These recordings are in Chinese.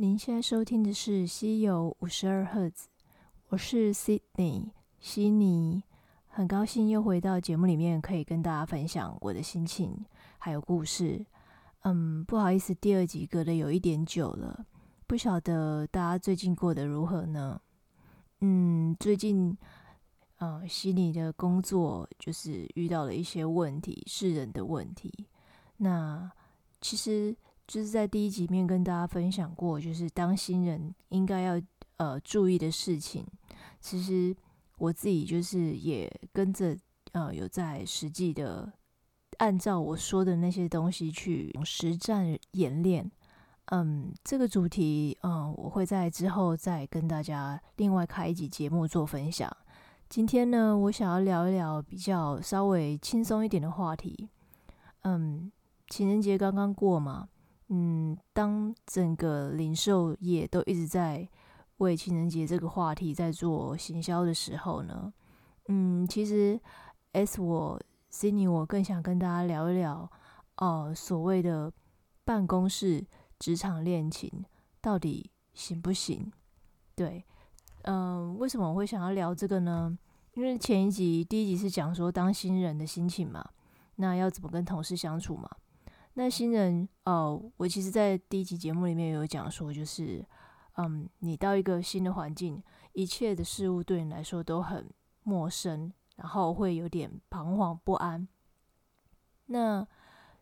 您现在收听的是《西游五十二赫兹》，我是 Sydney 悉尼，很高兴又回到节目里面，可以跟大家分享我的心情还有故事。嗯，不好意思，第二集隔的有一点久了，不晓得大家最近过得如何呢？嗯，最近呃，悉尼的工作就是遇到了一些问题，是人的问题。那其实。就是在第一集面跟大家分享过，就是当新人应该要呃注意的事情。其实我自己就是也跟着呃有在实际的按照我说的那些东西去实战演练。嗯，这个主题嗯我会在之后再跟大家另外开一集节目做分享。今天呢，我想要聊一聊比较稍微轻松一点的话题。嗯，情人节刚刚过嘛。嗯，当整个零售业都一直在为情人节这个话题在做行销的时候呢，嗯，其实 S 我 c i n y 我更想跟大家聊一聊，哦，所谓的办公室职场恋情到底行不行？对，嗯，为什么我会想要聊这个呢？因为前一集第一集是讲说当新人的心情嘛，那要怎么跟同事相处嘛？那新人哦，我其实，在第一集节目里面有讲说，就是，嗯，你到一个新的环境，一切的事物对你来说都很陌生，然后会有点彷徨不安。那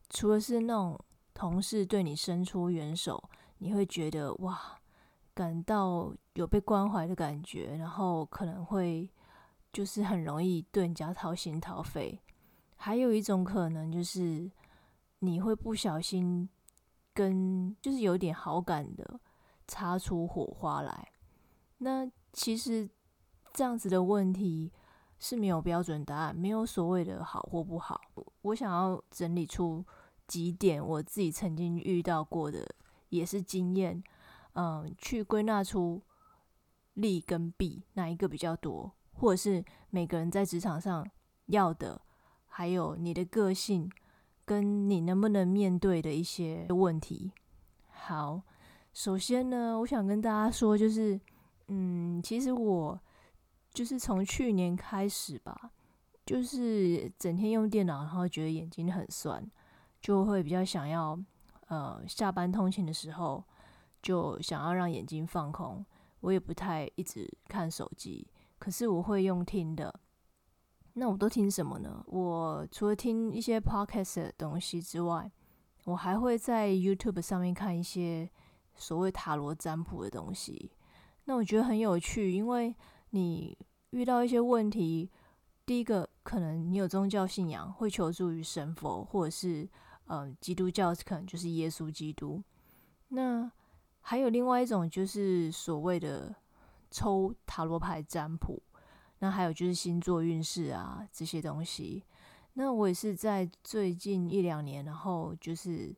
除了是那种同事对你伸出援手，你会觉得哇，感到有被关怀的感觉，然后可能会就是很容易对人家掏心掏肺。还有一种可能就是。你会不小心跟就是有点好感的擦出火花来，那其实这样子的问题是没有标准答案，没有所谓的好或不好。我想要整理出几点我自己曾经遇到过的，也是经验，嗯，去归纳出利跟弊哪一个比较多，或者是每个人在职场上要的，还有你的个性。跟你能不能面对的一些问题。好，首先呢，我想跟大家说，就是，嗯，其实我就是从去年开始吧，就是整天用电脑，然后觉得眼睛很酸，就会比较想要，呃，下班通勤的时候就想要让眼睛放空。我也不太一直看手机，可是我会用听的。那我都听什么呢？我除了听一些 podcast 的东西之外，我还会在 YouTube 上面看一些所谓塔罗占卜的东西。那我觉得很有趣，因为你遇到一些问题，第一个可能你有宗教信仰，会求助于神佛，或者是嗯基督教，可能就是耶稣基督。那还有另外一种就是所谓的抽塔罗牌占卜。那还有就是星座运势啊这些东西，那我也是在最近一两年，然后就是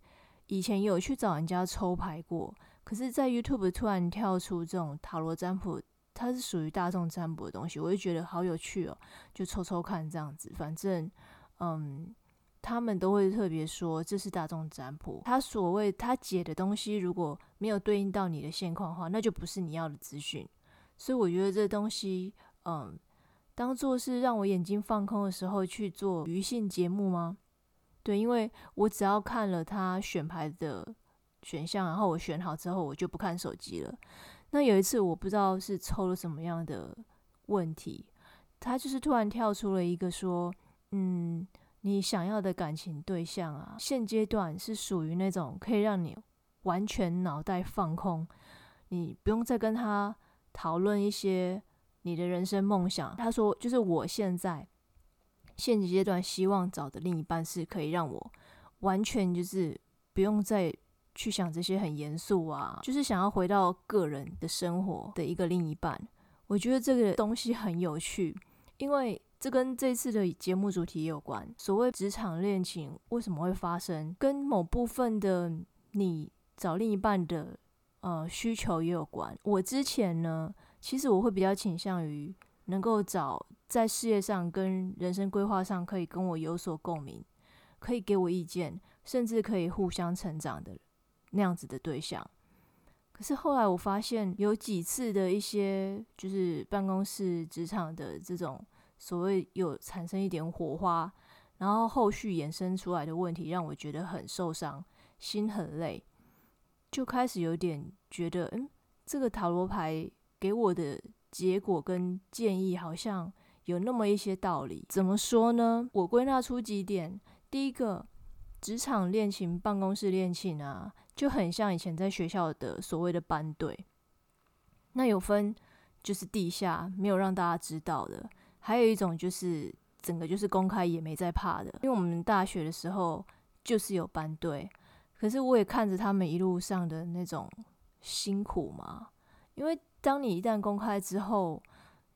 以前有去找人家抽牌过，可是，在 YouTube 突然跳出这种塔罗占卜，它是属于大众占卜的东西，我就觉得好有趣哦，就抽抽看这样子。反正，嗯，他们都会特别说这是大众占卜，他所谓他解的东西如果没有对应到你的现况的话，那就不是你要的资讯。所以我觉得这东西，嗯。当做是让我眼睛放空的时候去做娱性节目吗？对，因为我只要看了他选牌的选项，然后我选好之后，我就不看手机了。那有一次我不知道是抽了什么样的问题，他就是突然跳出了一个说：“嗯，你想要的感情对象啊，现阶段是属于那种可以让你完全脑袋放空，你不用再跟他讨论一些。”你的人生梦想，他说就是我现在现阶段希望找的另一半是可以让我完全就是不用再去想这些很严肃啊，就是想要回到个人的生活的一个另一半。我觉得这个东西很有趣，因为这跟这次的节目主题有关。所谓职场恋情为什么会发生，跟某部分的你找另一半的呃需求也有关。我之前呢。其实我会比较倾向于能够找在事业上跟人生规划上可以跟我有所共鸣，可以给我意见，甚至可以互相成长的那样子的对象。可是后来我发现有几次的一些就是办公室职场的这种所谓有产生一点火花，然后后续衍生出来的问题让我觉得很受伤，心很累，就开始有点觉得，嗯，这个塔罗牌给我的结果跟建议好像有那么一些道理。怎么说呢？我归纳出几点，第一个。职场恋情、办公室恋情啊，就很像以前在学校的所谓的班队。那有分就是地下没有让大家知道的，还有一种就是整个就是公开也没在怕的。因为我们大学的时候就是有班队，可是我也看着他们一路上的那种辛苦嘛。因为当你一旦公开之后，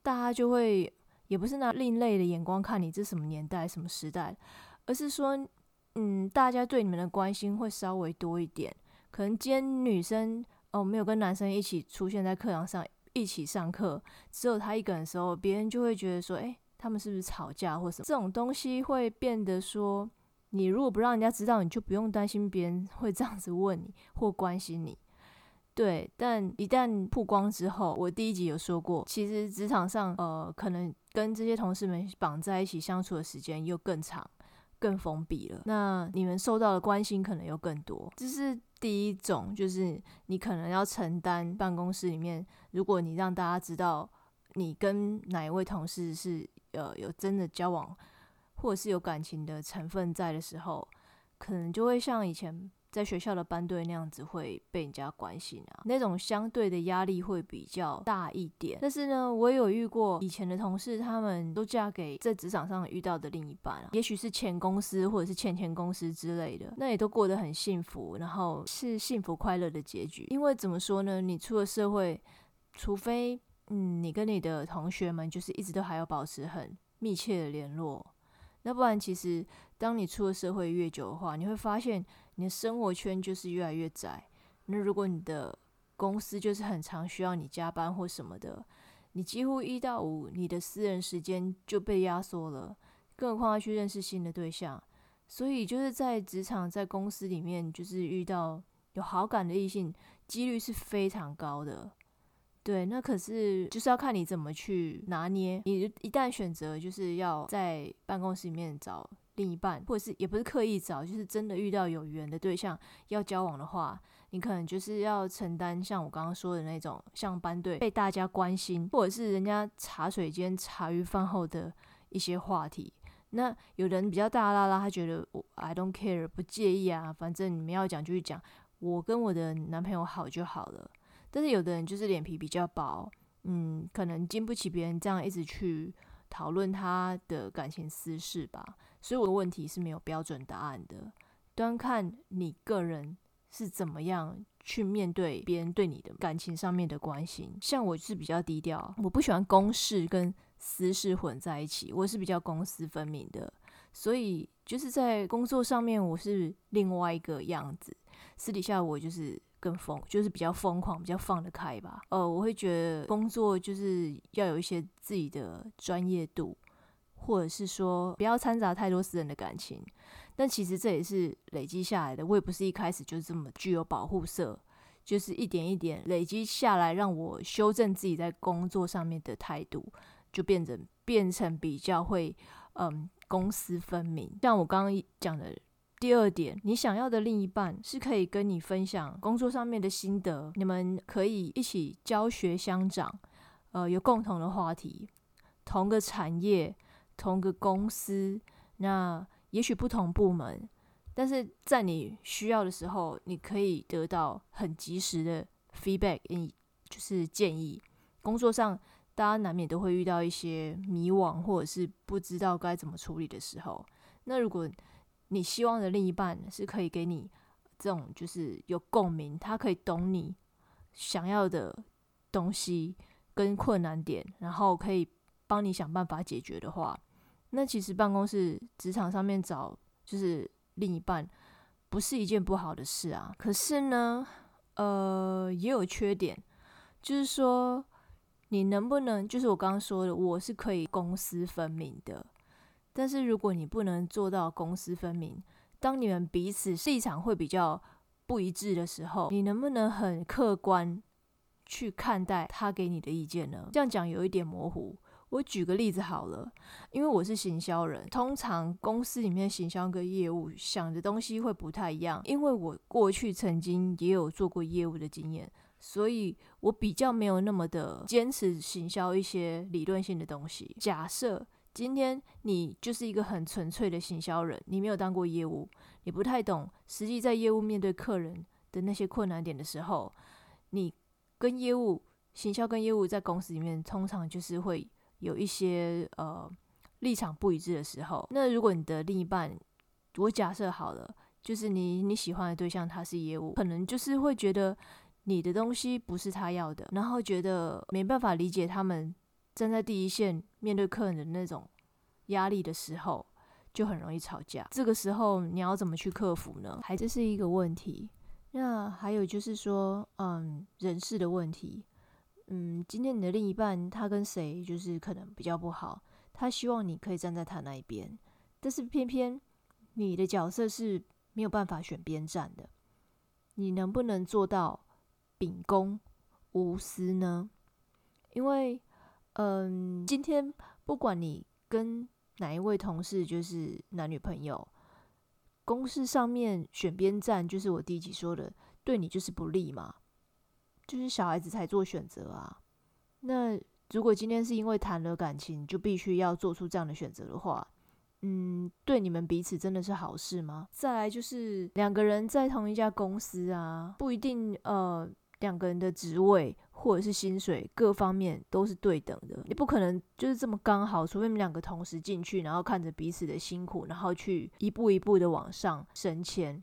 大家就会也不是拿另类的眼光看你这什么年代、什么时代，而是说。嗯，大家对你们的关心会稍微多一点。可能今天女生哦没有跟男生一起出现在课堂上一起上课，只有他一个人的时候，别人就会觉得说，哎，他们是不是吵架或什么？这种东西会变得说，你如果不让人家知道，你就不用担心别人会这样子问你或关心你。对，但一旦曝光之后，我第一集有说过，其实职场上呃，可能跟这些同事们绑在一起相处的时间又更长。更封闭了，那你们受到的关心可能又更多。这是第一种，就是你可能要承担办公室里面，如果你让大家知道你跟哪一位同事是呃有真的交往，或者是有感情的成分在的时候，可能就会像以前。在学校的班队那样子会被人家关心啊，那种相对的压力会比较大一点。但是呢，我也有遇过以前的同事，他们都嫁给在职场上遇到的另一半啊，也许是前公司或者是前前公司之类的，那也都过得很幸福，然后是幸福快乐的结局。因为怎么说呢，你出了社会，除非嗯，你跟你的同学们就是一直都还要保持很密切的联络。那不然，其实当你出了社会越久的话，你会发现你的生活圈就是越来越窄。那如果你的公司就是很常需要你加班或什么的，你几乎一到五你的私人时间就被压缩了，更何况要去认识新的对象。所以就是在职场、在公司里面，就是遇到有好感的异性，几率是非常高的。对，那可是就是要看你怎么去拿捏。你一旦选择就是要在办公室里面找另一半，或者是也不是刻意找，就是真的遇到有缘的对象要交往的话，你可能就是要承担像我刚刚说的那种，像班队被大家关心，或者是人家茶水间茶余饭后的一些话题。那有人比较大啦啦，他觉得我 I don't care，不介意啊，反正你们要讲就去讲，我跟我的男朋友好就好了。但是有的人就是脸皮比较薄，嗯，可能经不起别人这样一直去讨论他的感情私事吧。所以我的问题是没有标准答案的，端看你个人是怎么样去面对别人对你的感情上面的关心。像我是比较低调，我不喜欢公事跟私事混在一起，我是比较公私分明的。所以就是在工作上面我是另外一个样子，私底下我就是。更疯，就是比较疯狂，比较放得开吧。呃，我会觉得工作就是要有一些自己的专业度，或者是说不要掺杂太多私人的感情。但其实这也是累积下来的。我也不是一开始就这么具有保护色，就是一点一点累积下来，让我修正自己在工作上面的态度，就变成变成比较会嗯公私分明。像我刚刚讲的。第二点，你想要的另一半是可以跟你分享工作上面的心得，你们可以一起教学相长，呃，有共同的话题，同个产业，同个公司，那也许不同部门，但是在你需要的时候，你可以得到很及时的 feedback，嗯，就是建议。工作上，大家难免都会遇到一些迷惘或者是不知道该怎么处理的时候，那如果你希望的另一半是可以给你这种，就是有共鸣，他可以懂你想要的东西跟困难点，然后可以帮你想办法解决的话，那其实办公室、职场上面找就是另一半，不是一件不好的事啊。可是呢，呃，也有缺点，就是说你能不能，就是我刚刚说的，我是可以公私分明的。但是如果你不能做到公私分明，当你们彼此立场会比较不一致的时候，你能不能很客观去看待他给你的意见呢？这样讲有一点模糊。我举个例子好了，因为我是行销人，通常公司里面行销跟业务想的东西会不太一样。因为我过去曾经也有做过业务的经验，所以我比较没有那么的坚持行销一些理论性的东西。假设今天你就是一个很纯粹的行销人，你没有当过业务，你不太懂实际在业务面对客人的那些困难点的时候，你跟业务行销跟业务在公司里面通常就是会。有一些呃立场不一致的时候，那如果你的另一半，我假设好了，就是你你喜欢的对象他是业务，可能就是会觉得你的东西不是他要的，然后觉得没办法理解他们站在第一线面对客人的那种压力的时候，就很容易吵架。这个时候你要怎么去克服呢？还这是一个问题。那还有就是说，嗯，人事的问题。嗯，今天你的另一半他跟谁就是可能比较不好，他希望你可以站在他那一边，但是偏偏你的角色是没有办法选边站的，你能不能做到秉公无私呢？因为，嗯，今天不管你跟哪一位同事就是男女朋友，公事上面选边站，就是我第一集说的，对你就是不利嘛。就是小孩子才做选择啊。那如果今天是因为谈了感情，就必须要做出这样的选择的话，嗯，对你们彼此真的是好事吗？再来就是两个人在同一家公司啊，不一定呃，两个人的职位或者是薪水各方面都是对等的。你不可能就是这么刚好，除非你们两个同时进去，然后看着彼此的辛苦，然后去一步一步的往上升迁。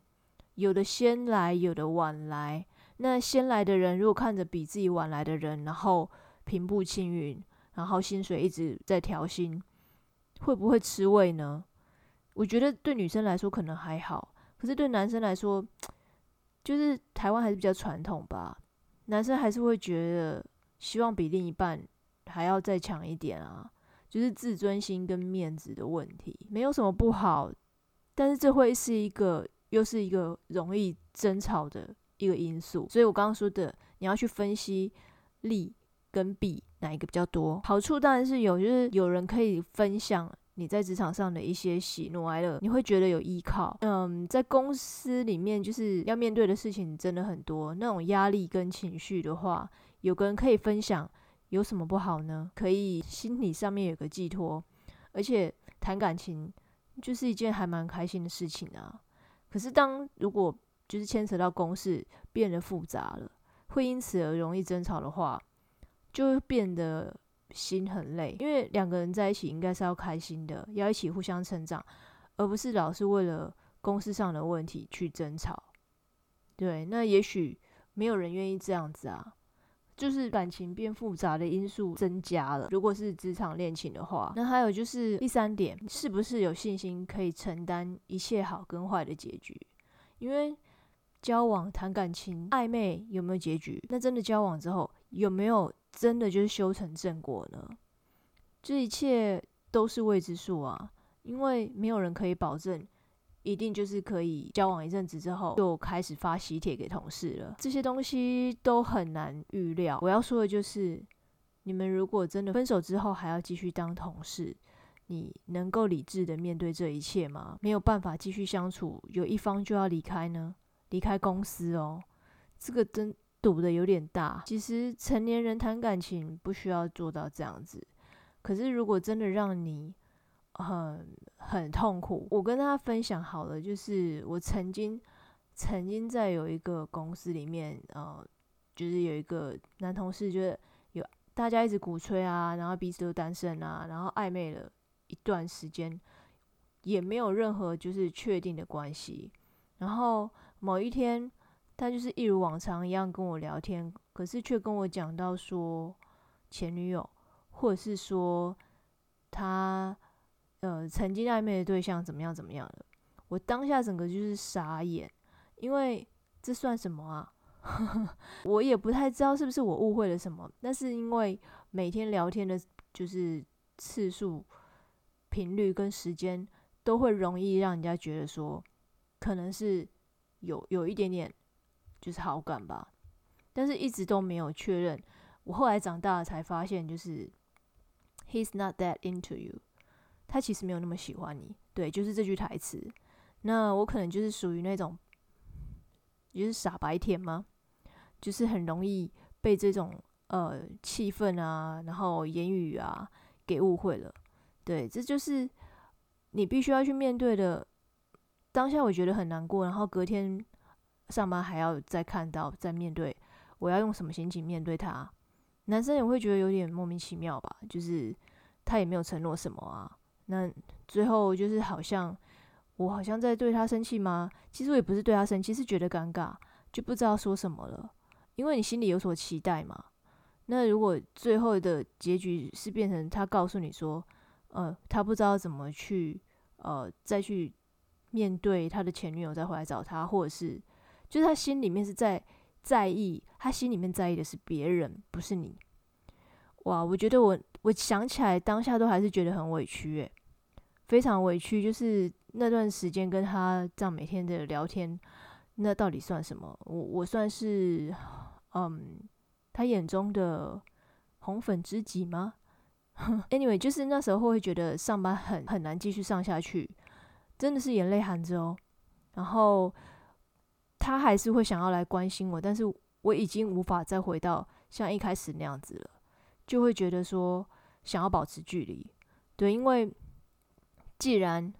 有的先来，有的晚来。那先来的人如果看着比自己晚来的人，然后平步青云，然后薪水一直在调薪，会不会吃味呢？我觉得对女生来说可能还好，可是对男生来说，就是台湾还是比较传统吧，男生还是会觉得希望比另一半还要再强一点啊，就是自尊心跟面子的问题，没有什么不好，但是这会是一个又是一个容易争吵的。一个因素，所以我刚刚说的，你要去分析利跟弊哪一个比较多。好处当然是有，就是有人可以分享你在职场上的一些喜怒哀乐，你会觉得有依靠。嗯，在公司里面就是要面对的事情真的很多，那种压力跟情绪的话，有个人可以分享，有什么不好呢？可以心理上面有个寄托，而且谈感情就是一件还蛮开心的事情啊。可是当如果就是牵扯到公事变得复杂了，会因此而容易争吵的话，就会变得心很累。因为两个人在一起应该是要开心的，要一起互相成长，而不是老是为了公事上的问题去争吵。对，那也许没有人愿意这样子啊。就是感情变复杂的因素增加了。如果是职场恋情的话，那还有就是第三点，是不是有信心可以承担一切好跟坏的结局？因为交往谈感情暧昧有没有结局？那真的交往之后有没有真的就是修成正果呢？这一切都是未知数啊，因为没有人可以保证一定就是可以交往一阵子之后就开始发喜帖给同事了。这些东西都很难预料。我要说的就是，你们如果真的分手之后还要继续当同事，你能够理智的面对这一切吗？没有办法继续相处，有一方就要离开呢？离开公司哦，这个真赌的有点大。其实成年人谈感情不需要做到这样子，可是如果真的让你很很痛苦，我跟大家分享好了，就是我曾经曾经在有一个公司里面，呃，就是有一个男同事，就是有大家一直鼓吹啊，然后彼此都单身啊，然后暧昧了一段时间，也没有任何就是确定的关系，然后。某一天，他就是一如往常一样跟我聊天，可是却跟我讲到说前女友，或者是说他呃曾经暧昧的对象怎么样怎么样的。我当下整个就是傻眼，因为这算什么啊？我也不太知道是不是我误会了什么，但是因为每天聊天的，就是次数、频率跟时间，都会容易让人家觉得说可能是。有有一点点就是好感吧，但是一直都没有确认。我后来长大了才发现，就是 he's not that into you，他其实没有那么喜欢你。对，就是这句台词。那我可能就是属于那种，就是傻白甜吗？就是很容易被这种呃气氛啊，然后言语啊给误会了。对，这就是你必须要去面对的。当下我觉得很难过，然后隔天上班还要再看到、再面对，我要用什么心情面对他？男生也会觉得有点莫名其妙吧，就是他也没有承诺什么啊。那最后就是好像我好像在对他生气吗？其实我也不是对他生气，是觉得尴尬，就不知道说什么了。因为你心里有所期待嘛。那如果最后的结局是变成他告诉你说，呃，他不知道怎么去呃再去面对他的前女友再回来找他，或者是就是他心里面是在。在意，他心里面在意的是别人，不是你。哇，我觉得我我想起来当下都还是觉得很委屈，诶，非常委屈。就是那段时间跟他这样每天的聊天，那到底算什么？我我算是嗯，他眼中的红粉知己吗？Anyway，就是那时候会觉得上班很很难继续上下去，真的是眼泪含着哦，然后。他还是会想要来关心我，但是我已经无法再回到像一开始那样子了，就会觉得说想要保持距离。对，因为既然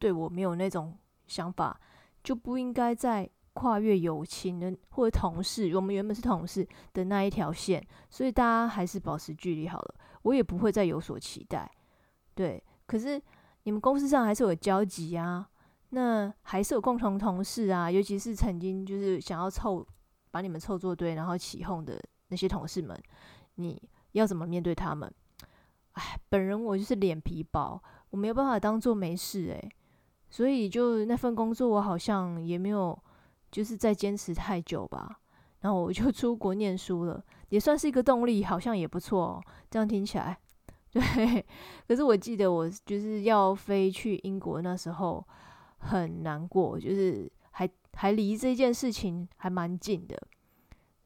对我没有那种想法，就不应该再跨越友情的或者同事，我们原本是同事的那一条线，所以大家还是保持距离好了。我也不会再有所期待。对，可是你们公司上还是有交集啊。那还是有共同同事啊，尤其是曾经就是想要凑把你们凑作堆，然后起哄的那些同事们，你要怎么面对他们？哎，本人我就是脸皮薄，我没有办法当做没事诶。所以就那份工作我好像也没有就是再坚持太久吧，然后我就 出国念书了，也算是一个动力，好像也不错哦。这样听起来，对。可是我记得我就是要飞去英国那时候。很难过，就是还还离这件事情还蛮近的，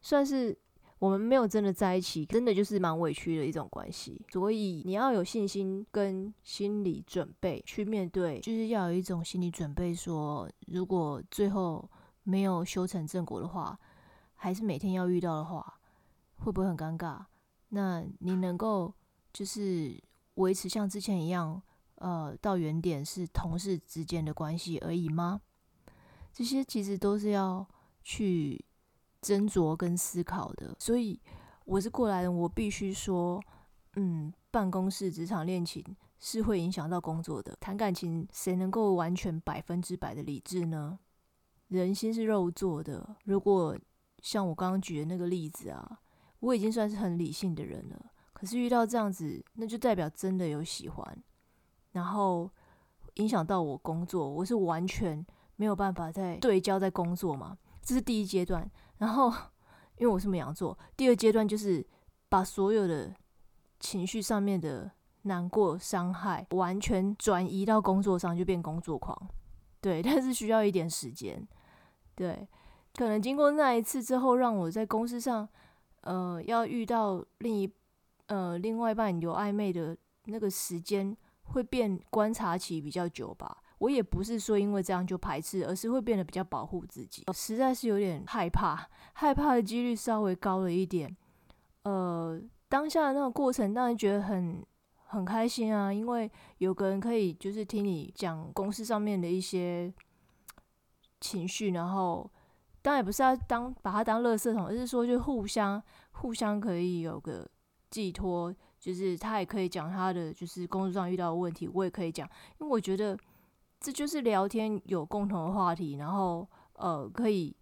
算是我们没有真的在一起，真的就是蛮委屈的一种关系。所以你要有信心跟心理准备去面对，就是要有一种心理准备，说如果最后没有修成正果的话，还是每天要遇到的话，会不会很尴尬？那你能够就是维持像之前一样？呃，到原点是同事之间的关系而已吗？这些其实都是要去斟酌跟思考的。所以我是过来人，我必须说，嗯，办公室职场恋情是会影响到工作的。谈感情，谁能够完全百分之百的理智呢？人心是肉做的。如果像我刚刚举的那个例子啊，我已经算是很理性的人了，可是遇到这样子，那就代表真的有喜欢。然后影响到我工作，我是完全没有办法在对焦在工作嘛，这是第一阶段。然后因为我是母羊座，第二阶段就是把所有的情绪上面的难过、伤害完全转移到工作上，就变工作狂。对，但是需要一点时间。对，可能经过那一次之后，让我在公司上，呃，要遇到另一呃另外一半有暧昧的那个时间。会变观察期比较久吧，我也不是说因为这样就排斥，而是会变得比较保护自己，实在是有点害怕，害怕的几率稍微高了一点。呃，当下的那个过程当然觉得很很开心啊，因为有个人可以就是听你讲公司上面的一些情绪，然后当然也不是要当把它当垃圾桶，而是说就互相互相可以有个寄托。就是他也可以讲他的，就是工作上遇到的问题，我也可以讲，因为我觉得这就是聊天有共同的话题，然后呃可以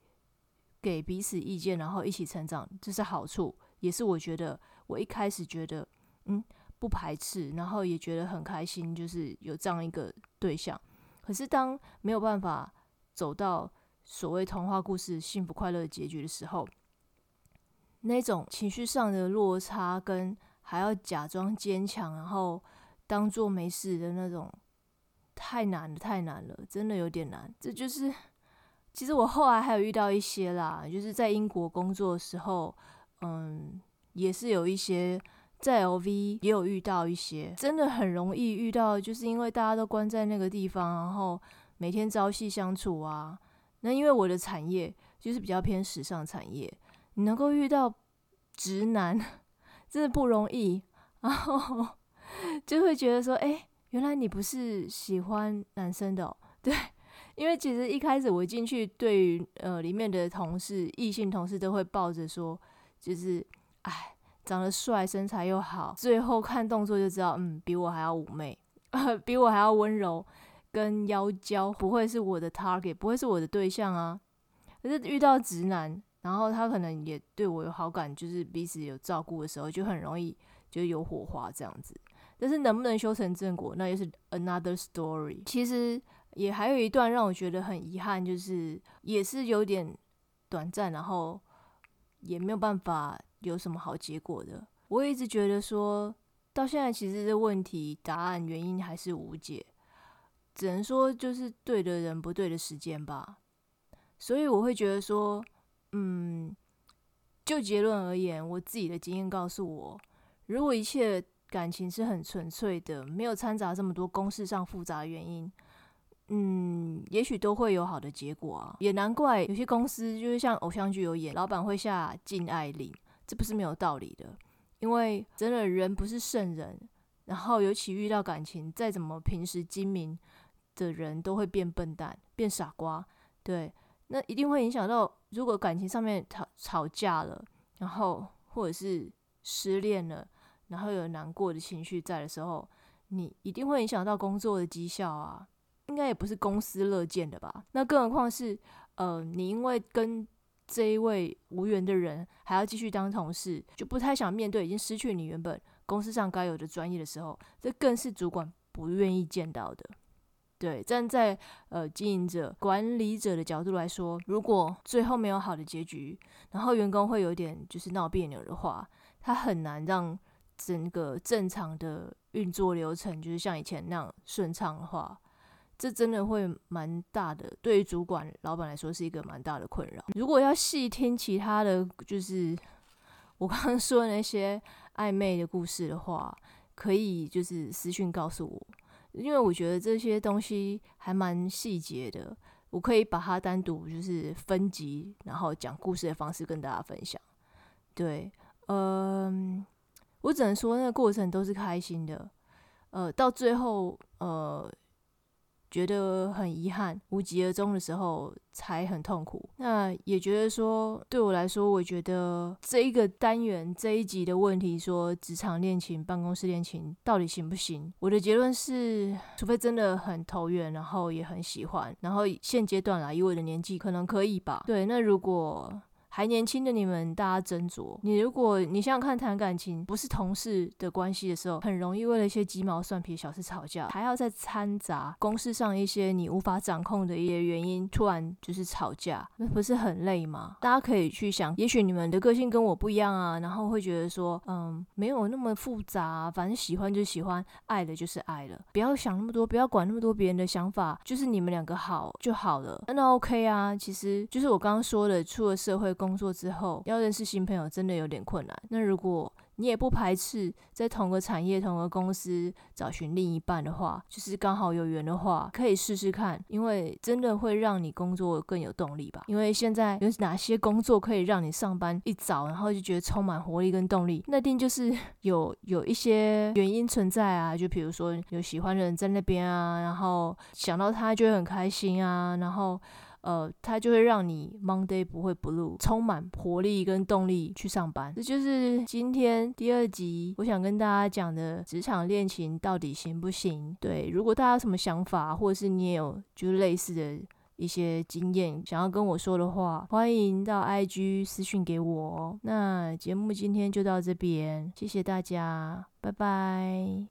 给彼此意见，然后一起成长，这是好处，也是我觉得我一开始觉得嗯不排斥，然后也觉得很开心，就是有这样一个对象。可是当没有办法走到所谓童话故事幸福快乐的结局的时候，那种情绪上的落差跟。还要假装坚强，然后当做没事的那种，太难了，太难了，真的有点难。这就是其实我后来还有遇到一些啦，就是在英国工作的时候，嗯，也是有一些在 LV 也有遇到一些，真的很容易遇到，就是因为大家都关在那个地方，然后每天朝夕相处啊。那因为我的产业就是比较偏时尚产业，你能够遇到直男真的不容易，然后就会觉得说，哎，原来你不是喜欢男生的，对。因为其实一开始我进去，对于呃里面的同事，异性同事都会抱着说，就是哎，长得帅，身材又好，最后看动作就知道，嗯，比我还要妩媚，比我还要温柔，跟妖娇，不会是我的 target，不会是我的对象啊。可是遇到直男，然后他可能也对我有好感，就是彼此有照顾的时候，就很容易就有火花这样子。但是能不能修成正果，那又是 another story。其实。也还有一段让我觉得很遗憾，就是也是有点短暂，然后也没有办法有什么好结果的。我一直觉得说到现在，其实这问题答案原因还是无解，只能说就是对的人不对的时间吧。所以我会觉得说，嗯，就结论而言，我自己的经验告诉我，如果一切感情是很纯粹的，没有掺杂这么多公式上复杂原因。嗯，也许都会有好的结果啊，也难怪有些公司就是像偶像剧有演，老板会下禁爱令，这不是没有道理的。因为真的人不是圣人，然后尤其遇到感情，再怎么平时精明的人都会变笨蛋、变傻瓜。对，那一定会影响到，如果感情上面吵吵架了，然后或者是失恋了，然后有难过的情绪在的时候，你一定会影响到工作的绩效啊。应该也不是公司乐见的吧？那更何况是，呃，你因为跟这一位无缘的人还要继续当同事，就不太想面对已经失去你原本公司上该有的专业的时候，这更是主管不愿意见到的。对，站在呃经营者、管理者的角度来说，如果最后没有好的结局，然后员工会有点就是闹别扭的话，他很难让整个正常的运作流程就是像以前那样顺畅的话。这真的会蛮大的，对于主管、老板来说是一个蛮大的困扰。如果要细听其他的就是我刚刚说的那些暧昧的故事的话，可以就是私讯告诉我，因为我觉得这些东西还蛮细节的，我可以把它单独就是分集，然后讲故事的方式跟大家分享。对，嗯，我只能说那个过程都是开心的，呃，到最后，呃。觉得很遗憾，无疾而终的时候才很痛苦。那也觉得说，对我来说，我觉得这一个单元这一集的问题，说职场恋情、办公室恋情到底行不行？我的结论是，除非真的很投缘，然后也很喜欢，然后现阶段来以我的年纪，可能可以吧。对，那如果。还年轻的你们，大家斟酌。你如果你想想看，谈感情不是同事的关系的时候，很容易为了一些鸡毛蒜皮小事吵架，还要再掺杂公事上一些你无法掌控的一些原因，突然就是吵架，那不是很累吗？大家可以去想，也许你们的个性跟我不一样啊，然后会觉得说，嗯，没有那么复杂，反正喜欢就喜欢，爱的就是爱了，不要想那么多，不要管那么多别人的想法，就是你们两个好就好了，那 OK 啊。其实就是我刚刚说的，出了社会。工作之后要认识新朋友真的有点困难。那如果你也不排斥在同个产业、同个公司找寻另一半的话，就是刚好有缘的话，可以试试看，因为真的会让你工作更有动力吧。因为现在有哪些工作可以让你上班一早，然后就觉得充满活力跟动力？那定就是有有一些原因存在啊，就比如说有喜欢的人在那边啊，然后想到他就会很开心啊，然后。呃，它就会让你 Monday 不会 blue，充满活力跟动力去上班。这就是今天第二集我想跟大家讲的职场恋情到底行不行？对，如果大家有什么想法，或者是你也有就是类似的一些经验想要跟我说的话，欢迎到 IG 私讯给我。那节目今天就到这边，谢谢大家，拜拜。